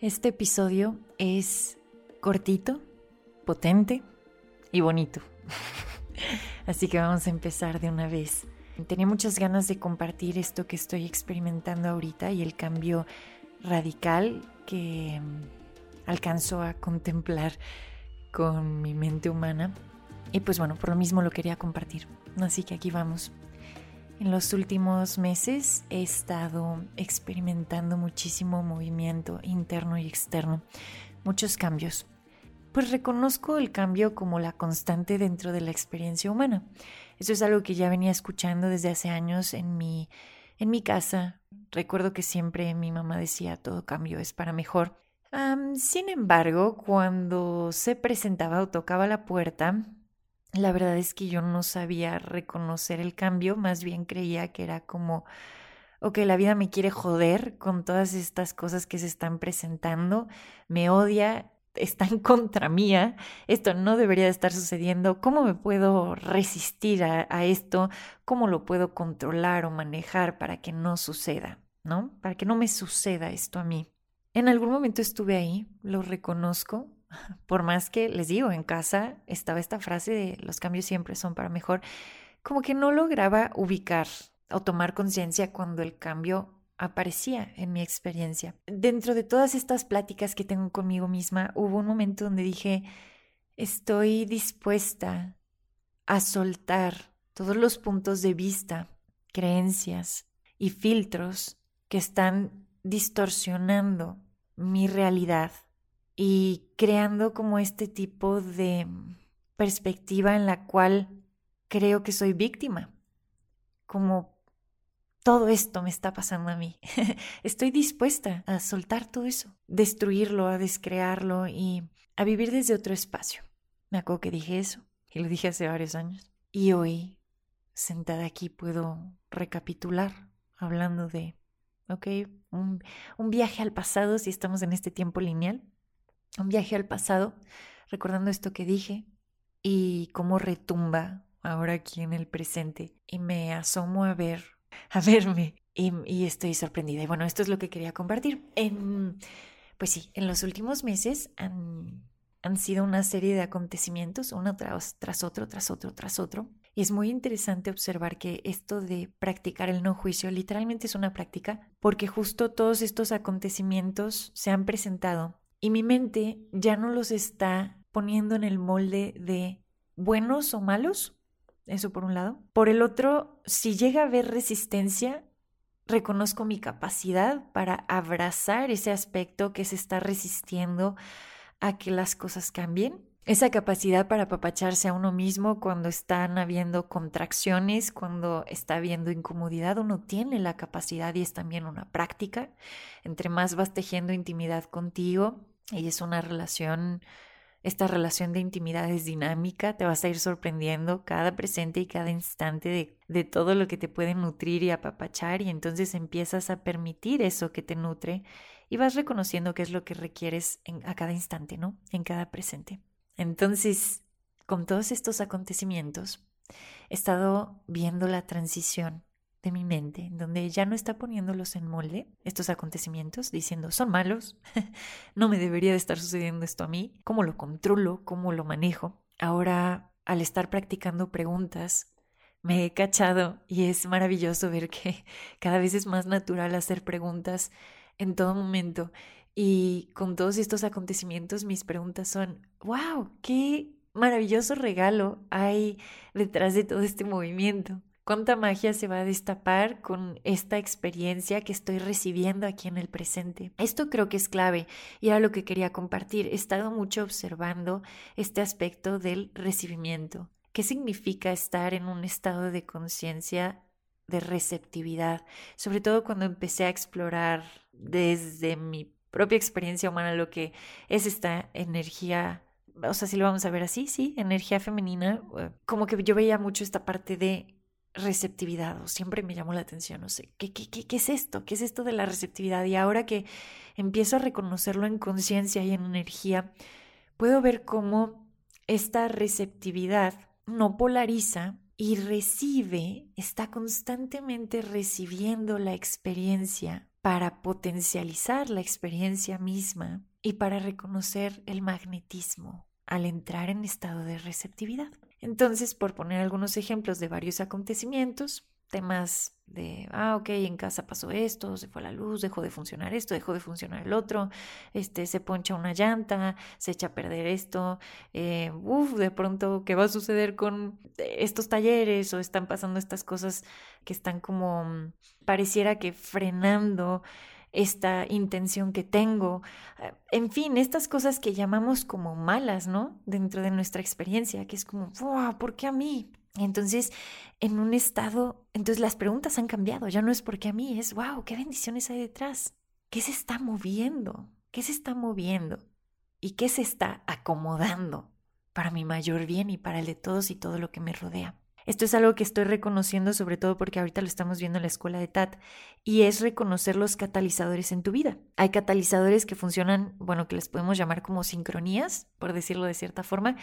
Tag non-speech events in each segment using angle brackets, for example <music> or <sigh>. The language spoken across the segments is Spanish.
Este episodio es cortito, potente y bonito. <laughs> Así que vamos a empezar de una vez. Tenía muchas ganas de compartir esto que estoy experimentando ahorita y el cambio radical que mm, alcanzo a contemplar con mi mente humana. Y pues bueno, por lo mismo lo quería compartir. Así que aquí vamos. En los últimos meses he estado experimentando muchísimo movimiento interno y externo, muchos cambios. Pues reconozco el cambio como la constante dentro de la experiencia humana. Eso es algo que ya venía escuchando desde hace años en mi, en mi casa. Recuerdo que siempre mi mamá decía todo cambio es para mejor. sin embargo, cuando se presentaba o tocaba la puerta, la verdad es que yo no sabía reconocer el cambio, más bien creía que era como, ok, la vida me quiere joder con todas estas cosas que se están presentando, me odia, <laughs> está en contra mía, esto no debería de estar sucediendo, ¿cómo me puedo resistir a, a esto? ¿Cómo lo puedo controlar o manejar para que no suceda? ¿No? Para que no me suceda esto a mí. En algún momento estuve ahí, lo reconozco, <laughs> por más que les digo, en casa estaba esta frase de los cambios siempre son para mejor, como que no lograba ubicar o tomar conciencia cuando el cambio aparecía en mi experiencia. Dentro de todas estas pláticas que tengo conmigo misma, hubo un momento donde dije, estoy dispuesta a soltar todos los puntos de vista, creencias y filtros que están distorsionando mi realidad y creando como este tipo de perspectiva en la cual creo que soy víctima, como todo esto me está pasando a mí. <laughs> Estoy dispuesta a soltar todo eso, destruirlo, a descrearlo y a vivir desde otro espacio. Me acuerdo que dije eso y lo dije hace varios años. Y hoy, sentada aquí, puedo recapitular hablando de, ok, un, un viaje al pasado si estamos en este tiempo lineal un viaje al pasado, recordando esto que dije y cómo retumba ahora aquí en el presente. Y me asomo a ver, <laughs> a verme y, estoy sorprendida. Y bueno, esto es lo que quería compartir. pues sí, en los últimos meses han, han sido una serie de acontecimientos, uno tras, tras otro, tras otro, tras otro. Y es muy interesante observar que esto de practicar el no juicio literalmente es una práctica porque justo todos estos acontecimientos se han presentado y mi mente ya no los está poniendo en el molde de buenos o malos, eso por un lado. Por el otro, si llega a haber resistencia, reconozco mi capacidad para abrazar ese aspecto que se está resistiendo a que las cosas cambien. Esa capacidad para apapacharse a uno mismo cuando están habiendo contracciones, cuando está habiendo incomodidad, uno tiene la capacidad y es también una práctica. Entre más vas tejiendo intimidad contigo, y es una relación, esta relación de intimidad es dinámica, te vas a ir sorprendiendo cada presente y cada instante de, de todo lo que te puede nutrir y apapachar y entonces empiezas a permitir eso que te nutre y vas reconociendo qué es lo que requieres en, a cada instante, ¿no? En cada presente. Entonces, con todos estos acontecimientos, he estado viendo la transición de mi mente, donde ya no está poniéndolos en molde, estos acontecimientos, diciendo, son malos, <laughs> no me debería de estar sucediendo esto a mí, cómo lo controlo, cómo lo manejo. Ahora, al estar practicando preguntas, me he cachado y es maravilloso ver que <laughs> cada vez es más natural hacer preguntas en todo momento. Y con todos estos acontecimientos, mis preguntas son, wow, qué maravilloso regalo hay detrás de todo este movimiento cuánta magia se va a destapar con esta experiencia que estoy recibiendo aquí en el presente. Esto creo que es clave y era lo que quería compartir. He estado mucho observando este aspecto del recibimiento ¿Qué significa estar en un estado de conciencia de receptividad? Sobre todo cuando empecé a explorar desde mi propia experiencia humana lo que es esta energía, o sea, si lo vamos a ver así, sí, energía femenina, eh, como que yo veía mucho esta parte de receptividad, o siempre me llamó la atención, no sé, ¿qué, qué, qué, qué es esto? ¿Qué es esto de la receptividad? Y ahora que empiezo a reconocerlo en conciencia y en energía, puedo ver cómo esta receptividad no polariza y recibe, está constantemente recibiendo la experiencia para potencializar la experiencia misma y para reconocer el magnetismo al entrar en estado de receptividad. Entonces, por poner algunos ejemplos de varios acontecimientos, temas de, ah, ok, en casa pasó esto, se fue la luz, dejó de funcionar esto, dejó de funcionar el otro, este, se poncha una llanta, se echa a perder esto, eh, uff, de pronto, ¿qué va a suceder con estos talleres? O están pasando estas cosas que están como, mm, pareciera que frenando esta intención que tengo. Eh, en fin, estas cosas que llamamos como malas, ¿no? Dentro de nuestra experiencia, que es como, wow, ¿por qué a mí? Entonces, en un estado, entonces las preguntas han cambiado, ya no es porque a mí, es, wow, qué bendiciones hay detrás. ¿Qué se está moviendo? ¿Qué se está moviendo? ¿Y qué se está acomodando para mi mayor bien y para el de todos y todo lo que me rodea? Esto es algo que estoy reconociendo sobre todo porque ahorita lo estamos viendo en la escuela de TAT y es reconocer los catalizadores en tu vida. Hay catalizadores que funcionan, bueno, que les podemos llamar como sincronías, por decirlo de cierta forma,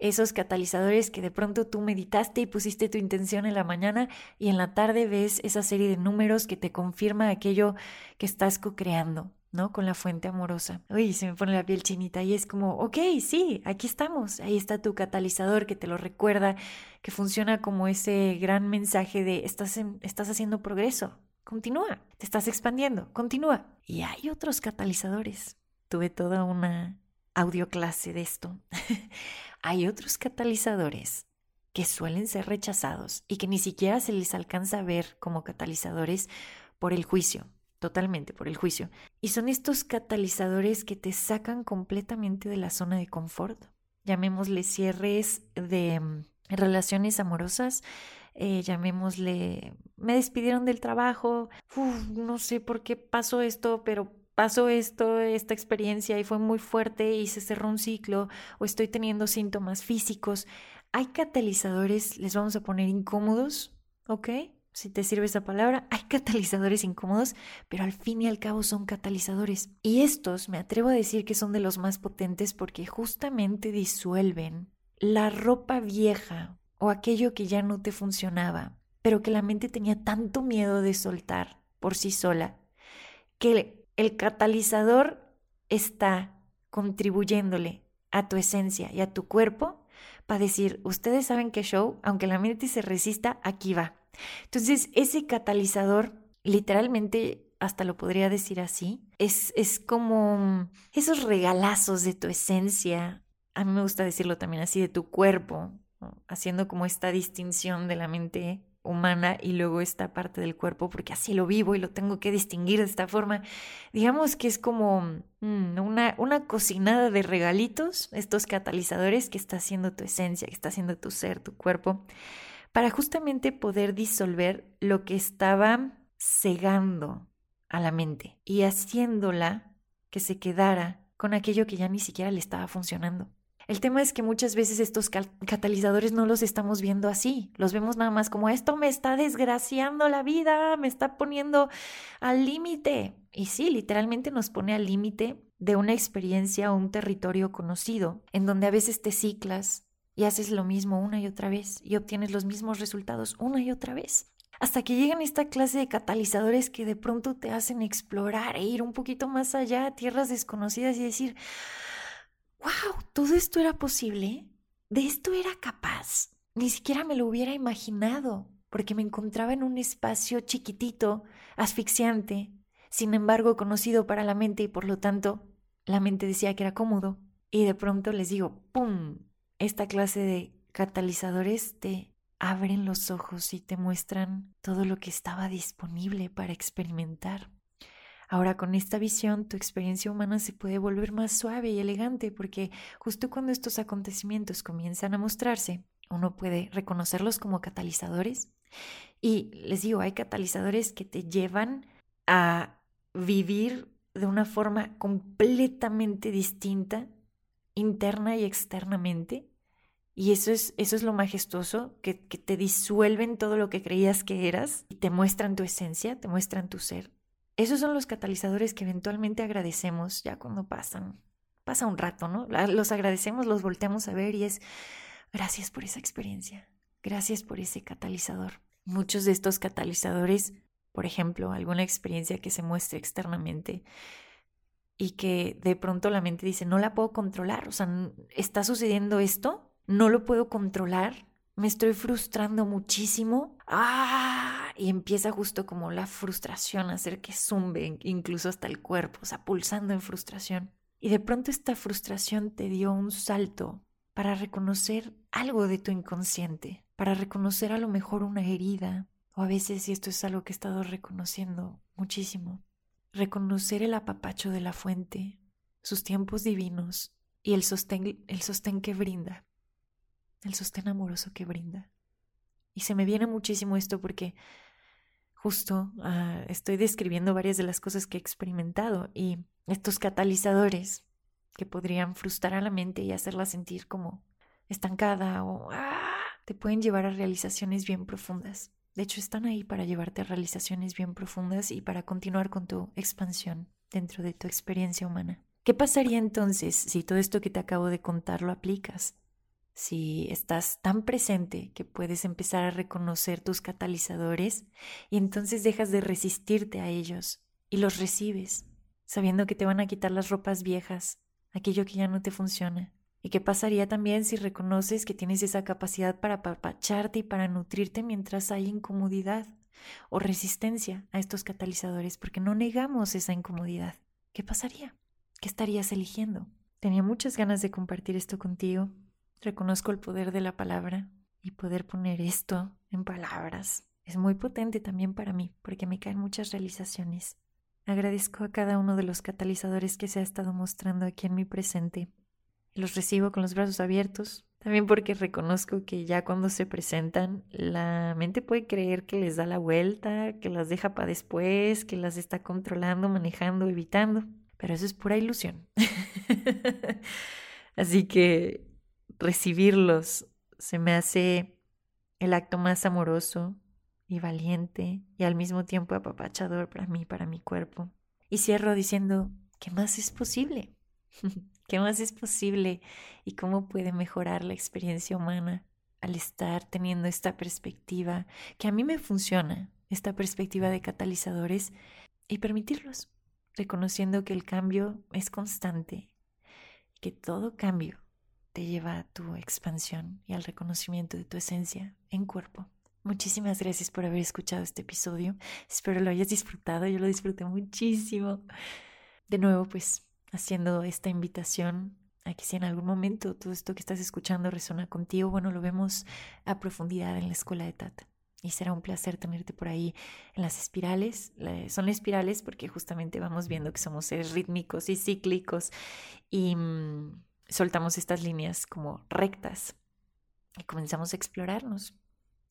esos catalizadores que de pronto tú meditaste y pusiste tu intención en la mañana y en la tarde ves esa serie de números que te confirma aquello que estás co-creando. ¿no? Con la fuente amorosa. Uy, se me pone la piel chinita y es como, ok, sí, aquí estamos, ahí está tu catalizador que te lo recuerda, que funciona como ese gran mensaje de estás, estás haciendo progreso, continúa, te estás expandiendo, continúa. Y hay otros catalizadores. Tuve toda una audioclase de esto. <laughs> hay otros catalizadores que suelen ser rechazados y que ni siquiera se les alcanza a ver como catalizadores por el juicio, totalmente por el juicio. Y son estos catalizadores que te sacan completamente de la zona de confort. Llamémosle cierres de mm, relaciones amorosas, eh, llamémosle, me despidieron del trabajo, no sé por qué pasó esto, pero pasó esto, esta experiencia y fue muy fuerte y se cerró un ciclo o estoy teniendo síntomas físicos. Hay catalizadores, les vamos a poner incómodos, ¿ok? Si te sirve esa palabra, hay catalizadores incómodos, pero al fin y al cabo son catalizadores. Y estos me atrevo a decir que son de los más potentes porque justamente disuelven la ropa vieja o aquello que ya no te funcionaba, pero que la mente tenía tanto miedo de soltar por sí sola, que el catalizador está contribuyéndole a tu esencia y a tu cuerpo para decir, ustedes saben que show, aunque la mente se resista, aquí va. Entonces, ese catalizador, literalmente, hasta lo podría decir así, es, es como esos regalazos de tu esencia, a mí me gusta decirlo también así, de tu cuerpo, haciendo como esta distinción de la mente humana y luego esta parte del cuerpo, porque así lo vivo y lo tengo que distinguir de esta forma. Digamos que es como mm, una, una cocinada de regalitos, estos catalizadores que está haciendo tu esencia, que está haciendo tu ser, tu cuerpo, para justamente poder disolver lo que estaba cegando a la mente y haciéndola que se quedara con aquello que ya ni siquiera le estaba funcionando. El tema es que muchas veces estos catalizadores no los estamos viendo así, los vemos nada más como esto me está desgraciando la vida, me está poniendo al límite. Y sí, literalmente nos pone al límite de una experiencia o un territorio conocido, en donde a veces te ciclas y haces lo mismo una y otra vez y obtienes los mismos resultados una y otra vez. Hasta que llegan esta clase de catalizadores que de pronto te hacen explorar e ir un poquito más allá a tierras desconocidas y decir, todo esto era posible, de esto era capaz. Ni siquiera me lo hubiera imaginado, porque me encontraba en un espacio chiquitito, asfixiante, sin embargo conocido para la mente y por lo tanto la mente decía que era cómodo. Y de pronto les digo, ¡pum! Esta clase de catalizadores te abren los ojos y te muestran todo lo que estaba disponible para experimentar. Ahora con esta visión tu experiencia humana se puede volver más suave y elegante porque justo cuando estos acontecimientos comienzan a mostrarse, uno puede reconocerlos como catalizadores. Y les digo, hay catalizadores que te llevan a vivir de una forma completamente distinta, interna y externamente. Y eso es, eso es lo majestuoso, que, que te disuelven todo lo que creías que eras y te muestran tu esencia, te muestran tu ser. Esos son los catalizadores que eventualmente agradecemos ya cuando pasan. Pasa un rato, ¿no? Los agradecemos, los volteamos a ver y es gracias por esa experiencia, gracias por ese catalizador. Muchos de estos catalizadores, por ejemplo, alguna experiencia que se muestre externamente y que de pronto la mente dice, no la puedo controlar, o sea, está sucediendo esto, no lo puedo controlar, me estoy frustrando muchísimo. ¡Ah! Y empieza justo como la frustración a hacer que zumbe incluso hasta el cuerpo, o sea, pulsando en frustración. Y de pronto esta frustración te dio un salto para reconocer algo de tu inconsciente, para reconocer a lo mejor una herida, o a veces, y esto es algo que he estado reconociendo muchísimo, reconocer el apapacho de la fuente, sus tiempos divinos y el sostén, el sostén que brinda, el sostén amoroso que brinda. Y se me viene muchísimo esto porque justo ah, estoy describiendo varias de las cosas que he experimentado y estos catalizadores que podrían frustrar a la mente y hacerla sentir como estancada o ¡ah! te pueden llevar a realizaciones bien profundas. De hecho, están ahí para llevarte a realizaciones bien profundas y para continuar con tu expansión dentro de tu experiencia humana. ¿Qué pasaría entonces si todo esto que te acabo de contar lo aplicas? Si estás tan presente que puedes empezar a reconocer tus catalizadores y entonces dejas de resistirte a ellos y los recibes, sabiendo que te van a quitar las ropas viejas, aquello que ya no te funciona, ¿Y qué pasaría también si reconoces que tienes esa capacidad para apapacharte y para nutrirte mientras hay incomodidad o resistencia a estos catalizadores? Porque no negamos esa incomodidad. ¿Qué pasaría? ¿Qué estarías eligiendo? Tenía muchas ganas de compartir esto contigo. Reconozco el poder de la palabra y poder poner esto en palabras. Es muy potente también para mí porque me caen muchas realizaciones. Agradezco a cada uno de los catalizadores que se ha estado mostrando aquí en mi presente los recibo con los brazos abiertos. También porque reconozco que ya cuando se presentan, la mente puede creer que les da la vuelta, que las deja para después, que las está controlando, manejando, evitando. Pero eso es pura ilusión. <laughs> Así que recibirlos se me hace el acto más amoroso y valiente y al mismo tiempo apapachador para mí, para mi cuerpo. Y cierro diciendo, ¿qué más es posible? <laughs> ¿Qué más es posible y cómo puede mejorar la experiencia humana al estar teniendo esta perspectiva que a mí me funciona, esta perspectiva de catalizadores y permitirlos, reconociendo que el cambio es constante que todo cambio te lleva a tu expansión y al reconocimiento de tu esencia en cuerpo. Muchísimas gracias por haber escuchado este episodio. Espero lo hayas disfrutado. Yo lo disfruté muchísimo. De nuevo, pues haciendo esta invitación a que si en algún momento todo esto que estás escuchando resuena contigo, bueno, lo vemos a profundidad en la escuela de Tata. Y será un placer tenerte por ahí en las espirales. Son espirales porque justamente vamos viendo que somos seres rítmicos y cíclicos y mm, soltamos estas líneas como rectas y comenzamos a explorarnos,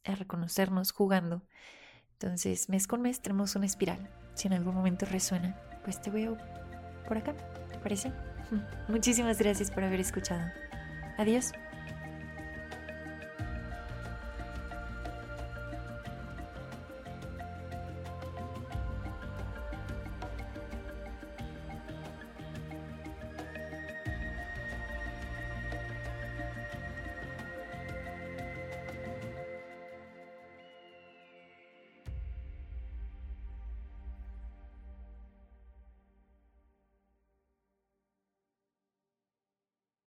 a reconocernos jugando. Entonces, mes con mes tenemos una espiral. Si en algún momento resuena, pues te veo por acá parece? <laughs> Muchísimas gracias por haber escuchado. Adiós.